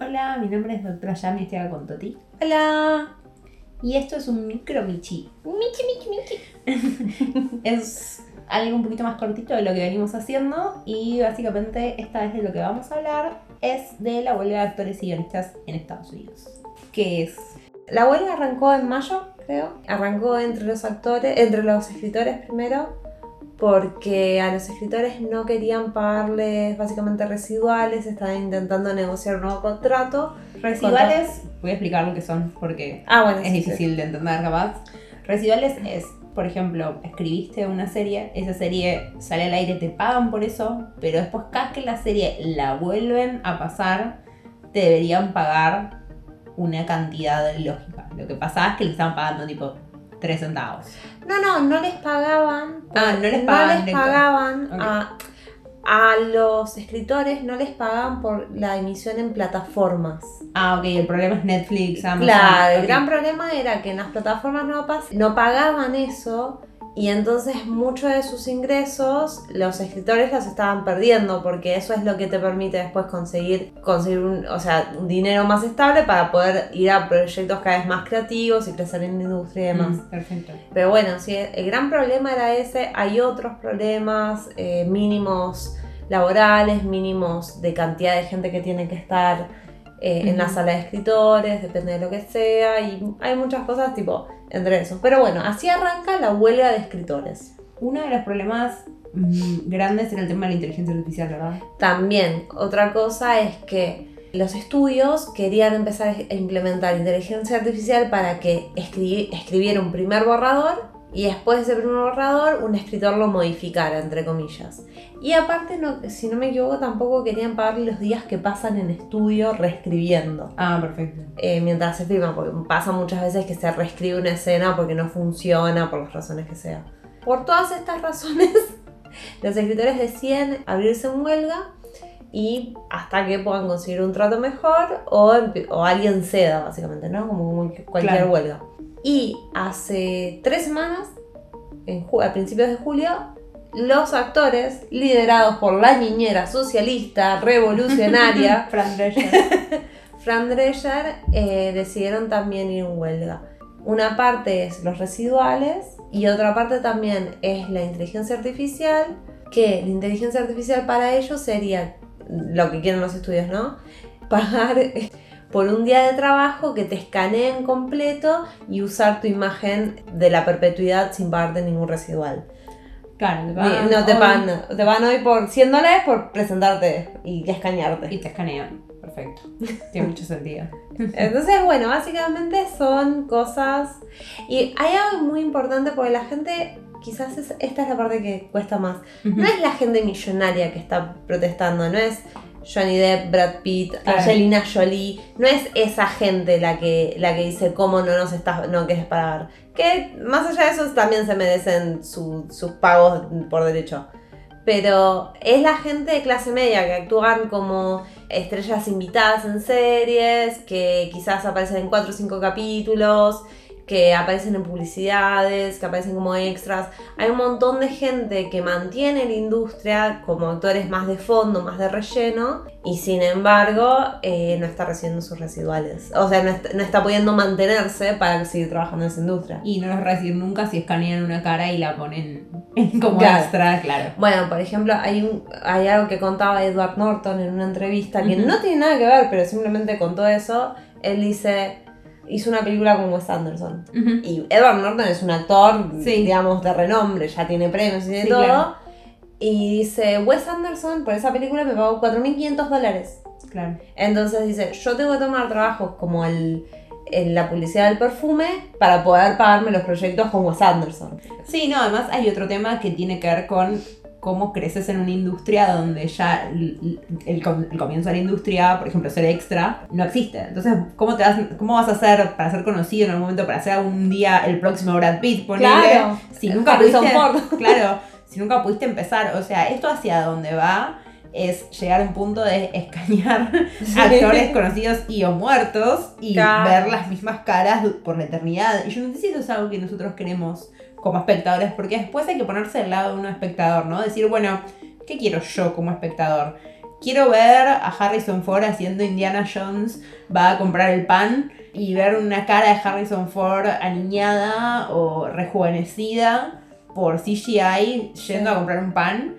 Hola, mi nombre es Doctora Yami, estoy acá con Toti. Hola. Y esto es un micro Michi. Michi, Michi, Michi. es algo un poquito más cortito de lo que venimos haciendo y básicamente esta vez de lo que vamos a hablar es de la huelga de actores y guionistas en Estados Unidos. ¿Qué es? La huelga arrancó en mayo, creo. Arrancó entre los actores, entre los escritores primero, porque a los escritores no querían pagarles básicamente residuales, estaban intentando negociar un nuevo contrato. Residuales, voy a explicar lo que son porque Ah, bueno, es sí, difícil de entender capaz. Residuales es, por ejemplo, escribiste una serie, esa serie sale al aire, te pagan por eso, pero después cada que la serie la vuelven a pasar, te deberían pagar una cantidad lógica. Lo que pasaba es que le estaban pagando tipo 3 centavos. No, no, no les pagaban. Ah, no les pagaban les directo. pagaban a, a los escritores, no les pagaban por la emisión en plataformas. Ah, ok, el problema es Netflix, Amazon. Claro, el gran problema era que en las plataformas no, no pagaban eso y entonces muchos de sus ingresos los escritores los estaban perdiendo porque eso es lo que te permite después conseguir, conseguir un, o sea, un dinero más estable para poder ir a proyectos cada vez más creativos y crecer en la industria y demás. Mm, perfecto. Pero bueno, sí, el gran problema era ese. Hay otros problemas eh, mínimos laborales, mínimos de cantidad de gente que tiene que estar eh, en la sala de escritores, depende de lo que sea. Y hay muchas cosas tipo entre eso. Pero bueno, así arranca la huelga de escritores. Uno de los problemas mm, grandes era el tema de la inteligencia artificial, ¿verdad? También, otra cosa es que los estudios querían empezar a implementar inteligencia artificial para que escribi- escribiera un primer borrador y después de ese primer borrador un escritor lo modificara, entre comillas. Y aparte, no, si no me equivoco, tampoco querían pagar los días que pasan en estudio reescribiendo. Ah, perfecto. eh, mientras se filma, porque pasa muchas veces que se reescribe una escena porque no funciona, por las razones que sea. Por todas estas razones, los escritores deciden abrirse en huelga y hasta que puedan conseguir un trato mejor o, o alguien ceda, básicamente, ¿no? Como cualquier Claro. huelga. Y hace tres semanas, en a principios de julio, los actores, liderados por la niñera socialista revolucionaria, Fran Drescher. Fran Drescher eh, decidieron también ir en huelga. Una parte es los residuales y otra parte también es la inteligencia artificial, que la inteligencia artificial para ellos sería lo que quieren los estudios, ¿no? Pagar eh, por un día de trabajo que te escaneen completo y usar tu imagen de la perpetuidad sin pagarte ningún residual. Claro, te pagan no te hoy pagan, nada. te pagan hoy por 100 dólares por presentarte y escanearte. Y te escanean. Perfecto. Tiene mucho sentido. Entonces, bueno, básicamente son cosas. Y hay algo muy importante porque la gente, quizás es- esta es la parte que cuesta más. No es la gente millonaria que está protestando, no es Johnny Depp, Brad Pitt, Claro. Angelina Jolie, no es esa gente la que, la que dice cómo no nos estás, no quieres pagar. Que más allá de eso también se merecen su- sus pagos por derecho. Pero es la gente de clase media que actúan como estrellas invitadas en series, que quizás aparecen en 4 o 5 capítulos, que aparecen en publicidades, que aparecen como extras. Hay un montón de gente que mantiene la industria como actores más de fondo, más de relleno, y sin embargo eh, no está recibiendo sus residuales. O sea, no está, no está pudiendo mantenerse para seguir trabajando en esa industria. Y no los decir nunca si escanean una cara y la ponen como Claro. extra, claro. Bueno, por ejemplo, hay, un, hay algo que contaba Edward Norton en una entrevista que no tiene nada que ver, pero simplemente contó eso. Él dice, hizo una película con Wes Anderson. Y Edward Norton es un actor, Sí. digamos, de renombre, ya tiene premios y de Sí, todo. claro. Y dice, Wes Anderson por esa película me pagó 4.500 dólares. Claro. Entonces dice, yo tengo que tomar trabajos como el, en la publicidad del perfume para poder pagarme los proyectos con Wes Anderson. Sí, no, además hay otro tema que tiene que ver con cómo creces en una industria donde ya el, el com- el comienzo de la industria, por ejemplo, ser extra, no existe. Entonces, ¿cómo, te vas, ¿cómo vas a hacer para ser conocido en algún momento, para ser algún día el próximo Brad Pitt, ponele, Claro. si nunca Harrison pudiste, Ford. Claro, si nunca pudiste empezar. O sea, esto hacia dónde va es llegar a un punto de escanear actores conocidos y o muertos y Claro. ver las mismas caras por la eternidad. Y yo no sé si eso es algo que nosotros queremos como espectadores, porque después hay que ponerse del lado de un espectador, ¿no? Decir, bueno, ¿qué quiero yo como espectador? quiero ver a Harrison Ford haciendo Indiana Jones, va a comprar el pan y ver una cara de Harrison Ford aniñada o rejuvenecida por CGI yendo a comprar un pan.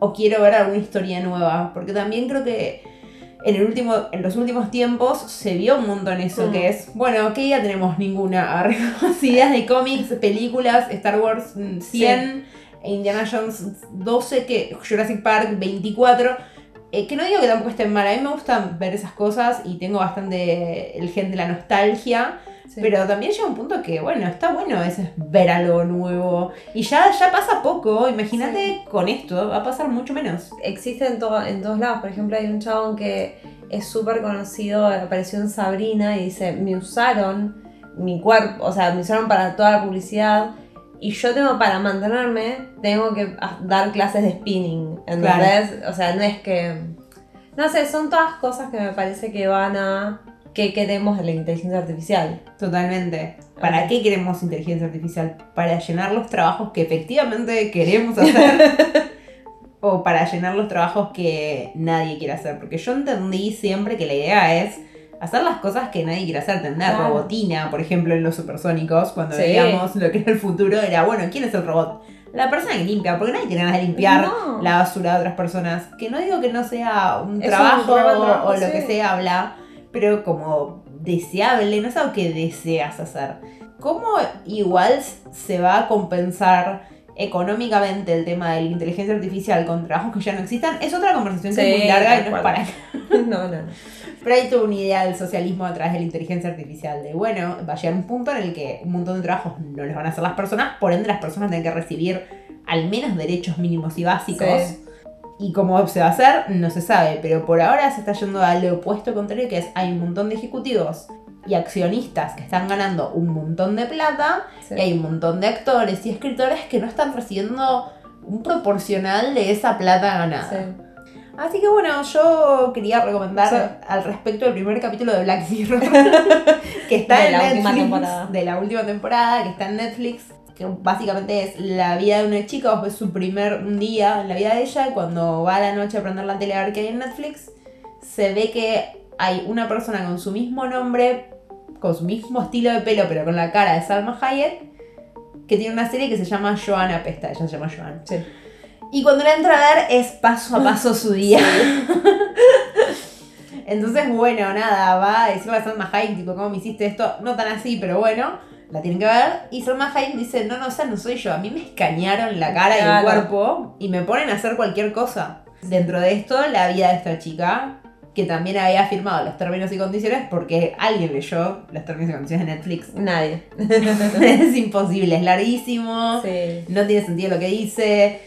O quiero ver alguna historia nueva. Porque también creo que en, el último, en los últimos tiempos se vio un montón eso, Mm. que es, bueno, que ya tenemos ninguna. Ideas de cómics, películas, Star Wars mm, 100, Indiana Jones 12, que Jurassic Park 24. eh, que no digo que tampoco estén mal, a mí me gusta ver esas cosas y tengo bastante el gen de la nostalgia, Sí. pero también llega un punto que, bueno, está bueno veces ver algo nuevo. Y ya, ya pasa poco, imagínate con esto, va a pasar mucho menos. existe en, to- en todos lados. Por ejemplo, hay un chabón que es súper conocido, apareció en Sabrina y dice, me usaron mi cuerpo, o sea, me usaron para toda la publicidad y yo tengo para mantenerme, tengo que dar clases de spinning, ¿entendés? O sea, no es que... No sé, son todas cosas que me parece que van a... ¿Qué queremos de la inteligencia artificial? Totalmente. ¿Para qué queremos inteligencia artificial? ¿Para llenar los trabajos que efectivamente queremos hacer? ¿O para llenar los trabajos que nadie quiere hacer? Porque yo entendí siempre que la idea es hacer las cosas que nadie quiere hacer. Tener Claro. robotina, por ejemplo, en los supersónicos, cuando Sí. veíamos lo que era el futuro, era, bueno, ¿quién es el robot? La persona que limpia, porque nadie tiene ganas de limpiar No. la basura de otras personas. Que no digo que no sea un Es trabajo o lo sí. que sea, bla, pero como deseable, no es algo que deseas hacer. ¿Cómo igual se va a compensar económicamente el tema de la inteligencia artificial con trabajos que ya no existan? Es otra conversación que es Sí, muy larga y no es para no, no, no. Pero hay toda una idea del socialismo a través de la inteligencia artificial. De bueno, va a llegar un punto en el que un montón de trabajos no los van a hacer las personas, por ende las personas tienen que recibir al menos derechos mínimos y básicos. Sí. Y cómo se va a hacer, no se sabe. Pero por ahora se está yendo al opuesto contrario, que es hay un montón de ejecutivos y accionistas que están ganando un montón de plata Sí. y hay un montón de actores y escritores que no están recibiendo un proporcional de esa plata ganada. Sí. Así que bueno, yo quería recomendar Sí. al respecto el primer capítulo de Black Mirror, que está De en la Netflix, última temporada. de la última temporada, que está en Netflix, que básicamente es la vida de una chica, ves su primer día en la vida de ella, cuando va a la noche a prender la tele a ver qué hay en Netflix, se ve que hay una persona con su mismo nombre, con su mismo estilo de pelo, pero con la cara de Salma Hayek, que tiene una serie que se llama Joanna Pesta, ella se llama Joan. Sí. Y cuando la entra a ver es paso a paso su día. Entonces, bueno, nada, va a decirle a Salma Hayek, tipo, ¿cómo me hiciste esto? No tan así, pero bueno, la tienen que ver. Y Salma Hayek dice, no, no, esa no soy yo. A mí me escanearon la cara y el cuerpo y me ponen a hacer cualquier cosa. Dentro de esto, la vida de esta chica, que también había firmado los términos y condiciones porque alguien leyó los términos y condiciones de Netflix. Nadie. es imposible, es larguísimo Sí. no tiene sentido lo que dice.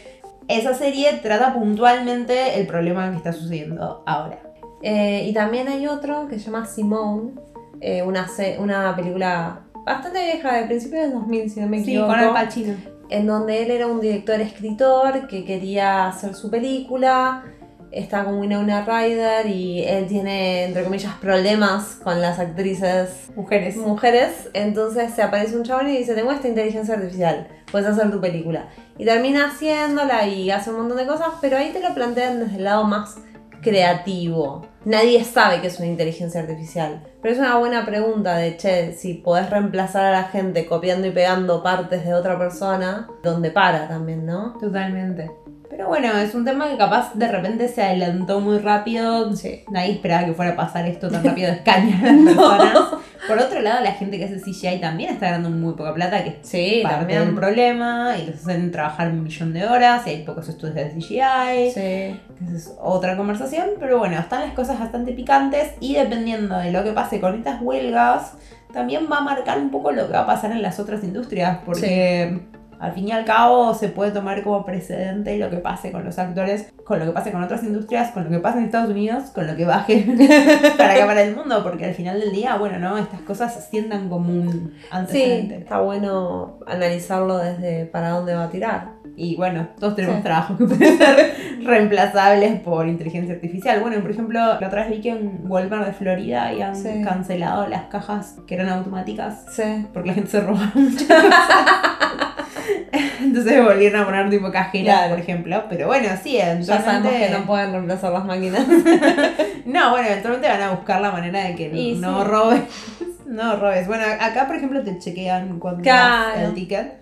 Esa serie trata puntualmente el problema que está sucediendo ahora. Eh, y también hay otro que se llama Simone, eh, una, una película bastante vieja, de principios del 2000, si no me Sí, equivoco. con Al Pacino. en donde él era un director-escritor que quería hacer su película. Está con Winona Ryder y él tiene, entre comillas, problemas con las actrices Mujeres. mujeres. Entonces se aparece un chabón y dice: Tengo esta inteligencia artificial, puedes hacer tu película. Y termina haciéndola y hace un montón de cosas, pero ahí te lo plantean desde el lado más creativo. Nadie sabe que es una inteligencia artificial. Pero es una buena pregunta de, che, si podés reemplazar a la gente copiando y pegando partes de otra persona, ¿dónde para también, no? Totalmente. Pero bueno, es un tema que capaz de repente se adelantó muy rápido. Sí. Nadie esperaba que fuera a pasar esto tan rápido de escanear a las personas. Por otro lado, la gente que hace CGI también está ganando muy poca plata, que Sí, parte del problema. Y los hacen trabajar un millón de horas y hay pocos estudios de CGI. Sí. que esa es otra conversación, pero bueno, están las cosas bastante picantes y dependiendo de lo que pase con estas huelgas, también va a marcar un poco lo que va a pasar en las otras industrias, porque al fin y al cabo se puede tomar como precedente lo que pase con los actores, con lo que pase con otras industrias, con lo que pase en Estados Unidos, con lo que baje para acá para el mundo, porque al final del día, bueno, ¿no? Estas cosas se sientan como un Sí, antecedente. está bueno analizarlo desde para dónde va a tirar. Y bueno, todos tenemos Sí. trabajos que pueden ser reemplazables por inteligencia artificial. Bueno, por ejemplo, la otra vez vi que en Walmart de Florida habían Sí. cancelado las cajas que eran automáticas Sí. porque la gente se robaba muchas Entonces volvieron a poner tipo cajeras, Claro. por ejemplo. Pero bueno, sí, Ya sabemos eventualmente. que no pueden reemplazar las máquinas. No, bueno, eventualmente van a buscar la manera de que Y no sí. robes. No robes. Bueno, acá, por ejemplo, te chequean cuando Claro. el ticket.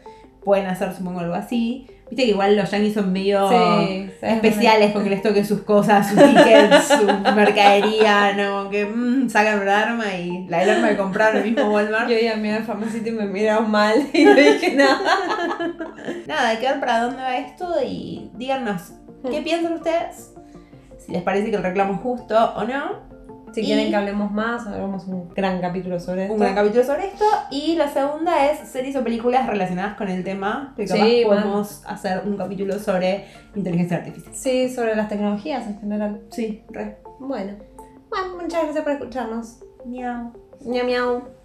Pueden hacer, supongo, algo así. Viste que igual los yankees son medio Sí, especiales porque les toquen sus cosas, sus tickets, su mercadería, ¿no? Que mm, sacan una arma y la el arma que compraron en el mismo Walmart. Yo iba a mirar Pharmacity y me miraron mal y no dije nada. Nada, hay que ver para dónde va esto y díganos qué piensan ustedes. Si les parece que el reclamo es justo o no. Si Y- quieren que hablemos más, hagamos un gran capítulo sobre esto. un gran capítulo sobre esto. Y la segunda es series o películas relacionadas con el tema. Que capaz Sí, podemos hacer un capítulo sobre inteligencia artificial. Sí, sobre las tecnologías en general. Sí, re. Bueno. Bueno, muchas gracias por escucharnos. Miau. Miau miau.